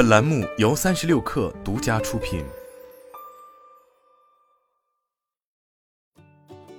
本栏目由三十六氪独家出品。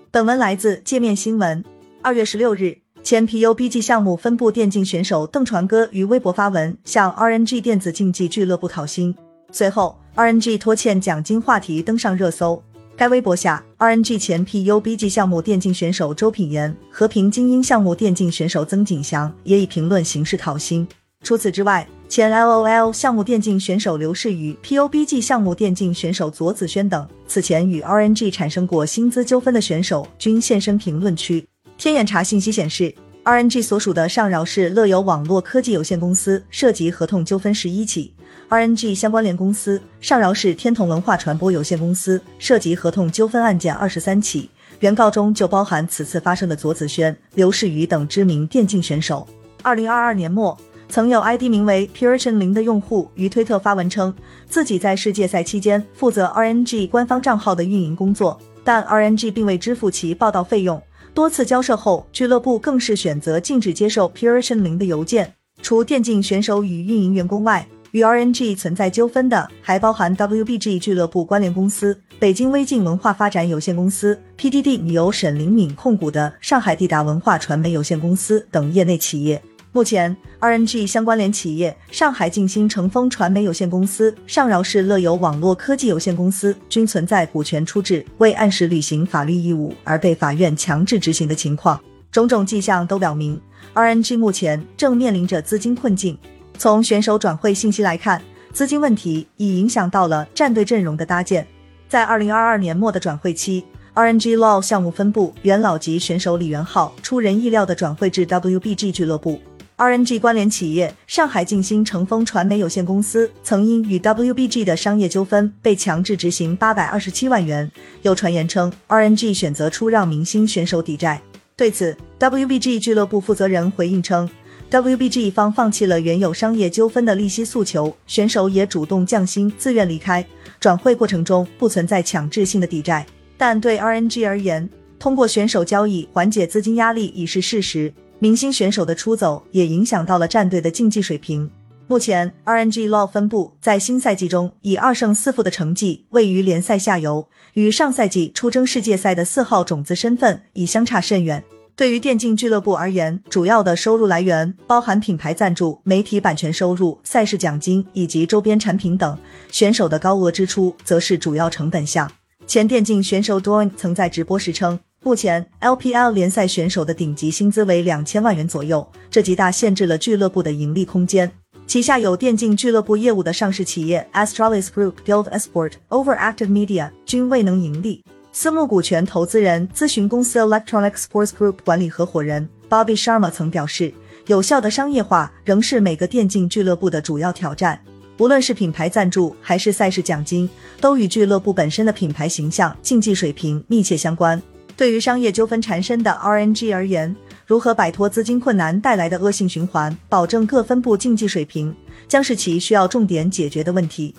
本文来自界面新闻。二月十六日，前 PUBG 项目分部电竞选手邓传歌于微博发文向 RNG 电子竞技俱乐部讨薪，随后 RNG 拖欠奖金话题登上热搜。该微博下，RNG 前 PUBG 项目电竞选手周品言、和平精英项目电竞选手曾景祥也以评论形式讨薪。除此之外，前 LOL 项目电竞选手刘世宇、PUBG 项目电竞选手左子轩等此前与 RNG 产生过薪资纠纷的选手均现身评论区。天眼查信息显示，RNG 所属的上饶市乐游网络科技有限公司涉及合同纠纷十一起。RNG 相关联公司上饶市天童文化传播有限公司涉及合同纠纷案件二十三起，原告中就包含此次发生的左子轩、刘世宇等知名电竞选手。二零二二年末，曾有 ID 名为 Puritan 零的用户于推特发文称，自己在世界赛期间负责 RNG 官方账号的运营工作，但 RNG 并未支付其报道费用，多次交涉后，俱乐部更是选择禁止接受 Puritan 零的邮件。除电竞选手与运营员工外，与 RNG 存在纠纷的还包含 WBG 俱乐部关联公司北京微镜文化发展有限公司、PDD 由沈灵敏控股的上海地达文化传媒有限公司等业内企业。目前，RNG 相关联企业上海静心成风传媒有限公司、上饶市乐游网络科技有限公司均存在股权出质未按时履行法律义务而被法院强制执行的情况，种种迹象都表明，RNG 目前正面临着资金困境。从选手转会信息来看，资金问题已影响到了战队阵容的搭建。在二零二二年末的转会期，RNG Law 项目分部元老级选手李元昊出人意料的转会至 WBG 俱乐部。RNG 关联企业上海静心成风传媒有限公司曾因与 WBG 的商业纠纷被强制执行八百二十七万元。有传言称，RNG 选择出让明星选手抵债。对此，WBG 俱乐部负责人回应称。WBG 方放弃了原有商业纠纷的利息诉求，选手也主动降薪，自愿离开。转会过程中不存在强制性的抵债，但对 RNG 而言，通过选手交易缓解资金压力已是事实。明星选手的出走也影响到了战队的竞技水平。目前，RNG Law 分部在新赛季中以二胜四负的成绩位于联赛下游，与上赛季出征世界赛的四号种子身份已相差甚远。对于电竞俱乐部而言，主要的收入来源包含品牌赞助、媒体版权收入、赛事奖金以及周边产品等。选手的高额支出则是主要成本项。前电竞选手 Doin 曾在直播时称，目前 LPL 联赛选手的顶级薪资为两千万元左右，这极大限制了俱乐部的盈利空间。旗下有电竞俱乐部业务的上市企业 Astralis Group、Guild Esport、Overactive Media 均未能盈利。私募股权投资人咨询公司 Electronic Sports Group 管理合伙人 Bobby Sharma 曾表示，有效的商业化仍是每个电竞俱乐部的主要挑战。无论是品牌赞助还是赛事奖金，都与俱乐部本身的品牌形象、竞技水平密切相关。对于商业纠纷缠身的 RNG 而言，如何摆脱资金困难带来的恶性循环，保证各分部竞技水平，将是其需要重点解决的问题。